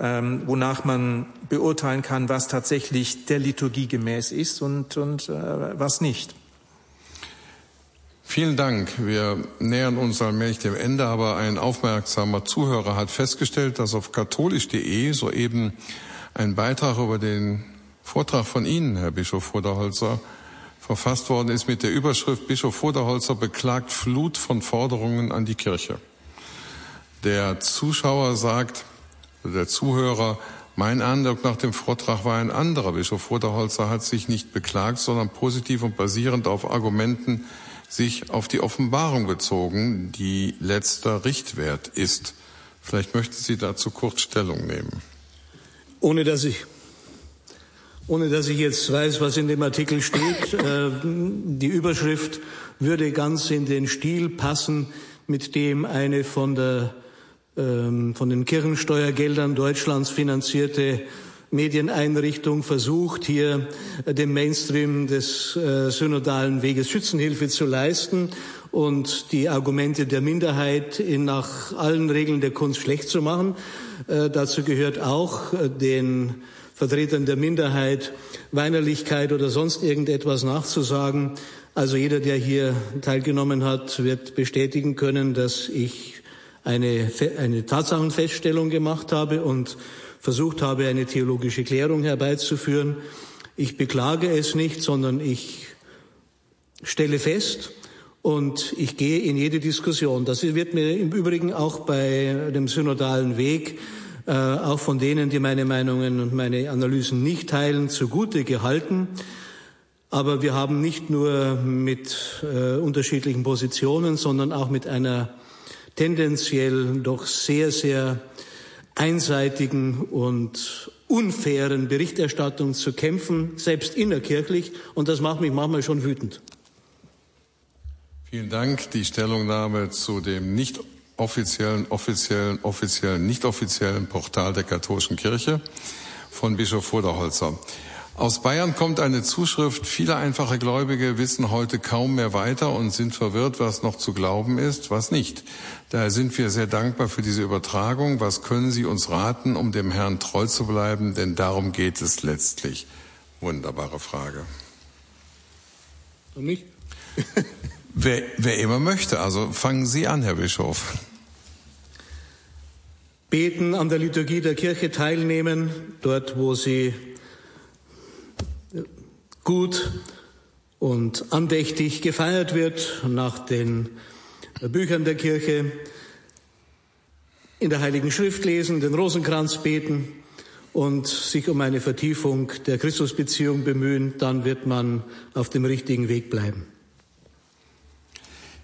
ähm, wonach man beurteilen kann, was tatsächlich der Liturgie gemäß ist und, und äh, was nicht. Vielen Dank. Wir nähern uns allmählich dem Ende, aber ein aufmerksamer Zuhörer hat festgestellt, dass auf katholisch.de soeben ein Beitrag über den Vortrag von Ihnen, Herr Bischof Voderholzer, verfasst worden ist mit der Überschrift Bischof Voderholzer beklagt Flut von Forderungen an die Kirche. Der Zuschauer sagt, der Zuhörer, mein Eindruck nach dem Vortrag war ein anderer. Bischof Voderholzer hat sich nicht beklagt, sondern positiv und basierend auf Argumenten sich auf die Offenbarung bezogen, die letzter Richtwert ist. Vielleicht möchten Sie dazu kurz Stellung nehmen. Ohne dass ich ohne dass ich jetzt weiß, was in dem Artikel steht. Äh, die Überschrift würde ganz in den Stil passen, mit dem eine von, der, ähm, von den Kirchensteuergeldern Deutschlands finanzierte Medieneinrichtung versucht, hier dem Mainstream des äh, synodalen Weges Schützenhilfe zu leisten und die Argumente der Minderheit in, nach allen Regeln der Kunst schlecht zu machen. Äh, dazu gehört auch den Vertretern der Minderheit Weinerlichkeit oder sonst irgendetwas nachzusagen. Also jeder, der hier teilgenommen hat, wird bestätigen können, dass ich eine, eine Tatsachenfeststellung gemacht habe und versucht habe, eine theologische Klärung herbeizuführen. Ich beklage es nicht, sondern ich stelle fest und ich gehe in jede Diskussion. Das wird mir im Übrigen auch bei dem synodalen Weg, äh, auch von denen, die meine Meinungen und meine Analysen nicht teilen, zugute gehalten. Aber wir haben nicht nur mit äh, unterschiedlichen Positionen, sondern auch mit einer tendenziell doch sehr, sehr einseitigen und unfairen Berichterstattung zu kämpfen, selbst innerkirchlich. Und das macht mich manchmal schon wütend. Vielen Dank. Die Stellungnahme zu dem nicht offiziellen, offiziellen, offiziellen, nicht offiziellen Portal der katholischen Kirche von Bischof Voderholzer. Aus Bayern kommt eine Zuschrift. Viele einfache Gläubige wissen heute kaum mehr weiter und sind verwirrt, was noch zu glauben ist, was nicht. Daher sind wir sehr dankbar für diese Übertragung. Was können Sie uns raten, um dem Herrn treu zu bleiben? Denn darum geht es letztlich. Wunderbare Frage. Und nicht? wer, wer immer möchte. Also fangen Sie an, Herr Bischof. Beten, an der Liturgie der Kirche teilnehmen, dort, wo Sie gut und andächtig gefeiert wird nach den Büchern der Kirche, in der Heiligen Schrift lesen, den Rosenkranz beten und sich um eine Vertiefung der Christusbeziehung bemühen, dann wird man auf dem richtigen Weg bleiben.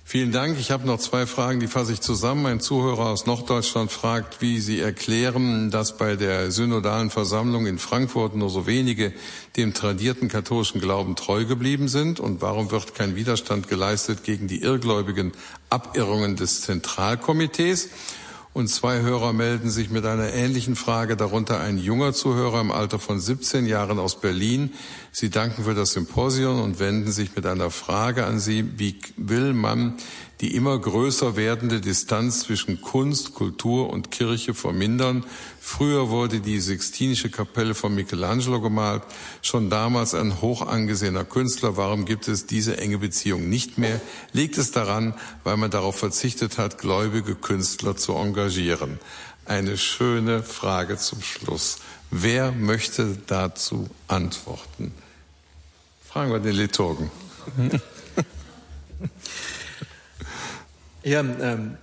Vielen Dank. Ich habe noch zwei Fragen, die fasse ich zusammen. Ein Zuhörer aus Norddeutschland fragt, wie Sie erklären, dass bei der synodalen Versammlung in Frankfurt nur so wenige dem tradierten katholischen Glauben treu geblieben sind und warum wird kein Widerstand geleistet gegen die irrgläubigen Abirrungen des Zentralkomitees. Und zwei Hörer melden sich mit einer ähnlichen Frage, darunter ein junger Zuhörer im Alter von 17 Jahren aus Berlin. Sie danken für das Symposium und wenden sich mit einer Frage an Sie. Wie will man die immer größer werdende Distanz zwischen Kunst, Kultur und Kirche vermindern. Früher wurde die Sixtinische Kapelle von Michelangelo gemalt, schon damals ein hoch angesehener Künstler. Warum gibt es diese enge Beziehung nicht mehr? Liegt es daran, weil man darauf verzichtet hat, gläubige Künstler zu engagieren? Eine schöne Frage zum Schluss. Wer möchte dazu antworten? Fragen wir den Liturgen. Ja, ähm,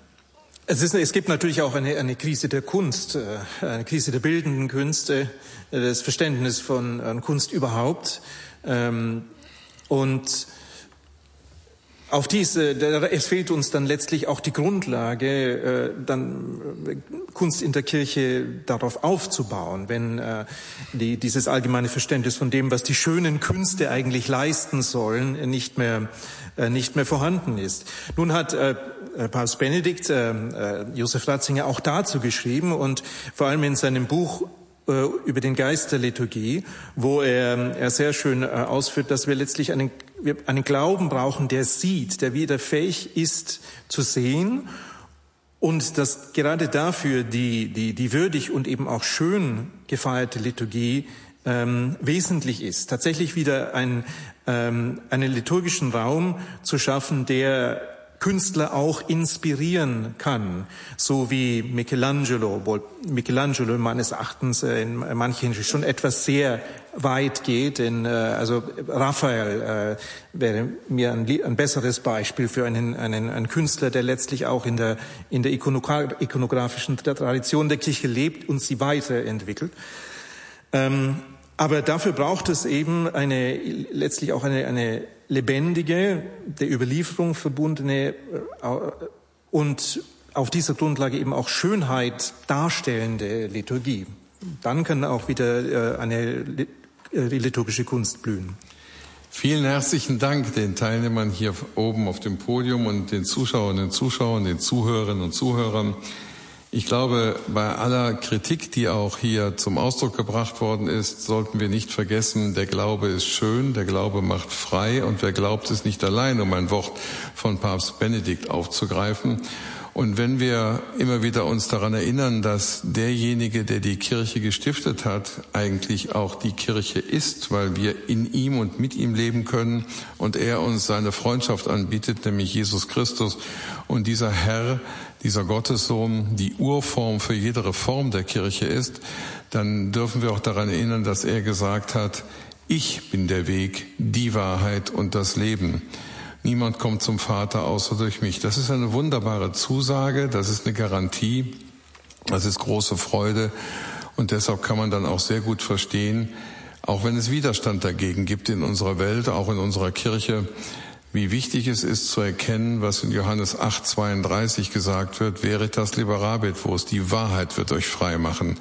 es, ist, es gibt natürlich auch eine, eine Krise der Kunst, äh, eine Krise der bildenden Künste, äh, das Verständnis von äh, Kunst überhaupt. Ähm, und auf diese, es fehlt uns dann letztlich auch die Grundlage, äh, dann äh, Kunst in der Kirche darauf aufzubauen, wenn äh, die, dieses allgemeine Verständnis von dem, was die schönen Künste eigentlich leisten sollen, nicht mehr, nicht mehr vorhanden ist. Nun hat Papst Benedikt Josef Ratzinger auch dazu geschrieben und vor allem in seinem Buch über den Geist der Liturgie, wo er, er sehr schön ausführt, dass wir letztlich einen wir einen Glauben brauchen, der sieht, der wieder fähig ist zu sehen und dass gerade dafür die, die, die würdig und eben auch schön gefeierte Liturgie ähm, wesentlich ist. Tatsächlich wieder ein, ähm, einen liturgischen Raum zu schaffen, der Künstler auch inspirieren kann, so wie Michelangelo, obwohl Michelangelo meines Erachtens äh, in manchen schon etwas sehr weit geht. In, äh, also Raphael äh, wäre mir ein, ein, besseres Beispiel für einen, einen, einen Künstler, der letztlich auch in der, in der ikonografischen Tradition der Kirche lebt und sie weiterentwickelt. Ähm, aber dafür braucht es eben eine, letztlich auch eine, eine lebendige, der Überlieferung verbundene äh, und auf dieser Grundlage eben auch Schönheit darstellende Liturgie. Dann kann auch wieder äh, eine äh, liturgische Kunst blühen. Vielen herzlichen Dank den Teilnehmern hier oben auf dem Podium und den Zuschauerinnen und Zuschauern, den Zuhörerinnen und Zuhörern. Ich glaube, bei aller Kritik, die auch hier zum Ausdruck gebracht worden ist, sollten wir nicht vergessen, der Glaube ist schön, der Glaube macht frei und wer glaubt, ist nicht allein, um ein Wort von Papst Benedikt aufzugreifen. Und wenn wir immer wieder uns daran erinnern, dass derjenige, der die Kirche gestiftet hat, eigentlich auch die Kirche ist, weil wir in ihm und mit ihm leben können und er uns seine Freundschaft anbietet, nämlich Jesus Christus und dieser Herr, dieser Gottessohn die Urform für jede Reform der Kirche ist, dann dürfen wir auch daran erinnern, dass er gesagt hat, ich bin der Weg, die Wahrheit und das Leben. niemand kommt zum Vater außer durch mich. Das ist eine wunderbare Zusage, das ist eine Garantie, das ist große Freude und deshalb kann man dann auch sehr gut verstehen, auch wenn es Widerstand dagegen gibt in unserer Welt, auch in unserer Kirche, wie wichtig es ist zu erkennen, was in Johannes 8, 32 gesagt wird, Veritas liberabit, wo es die Wahrheit wird euch frei machen.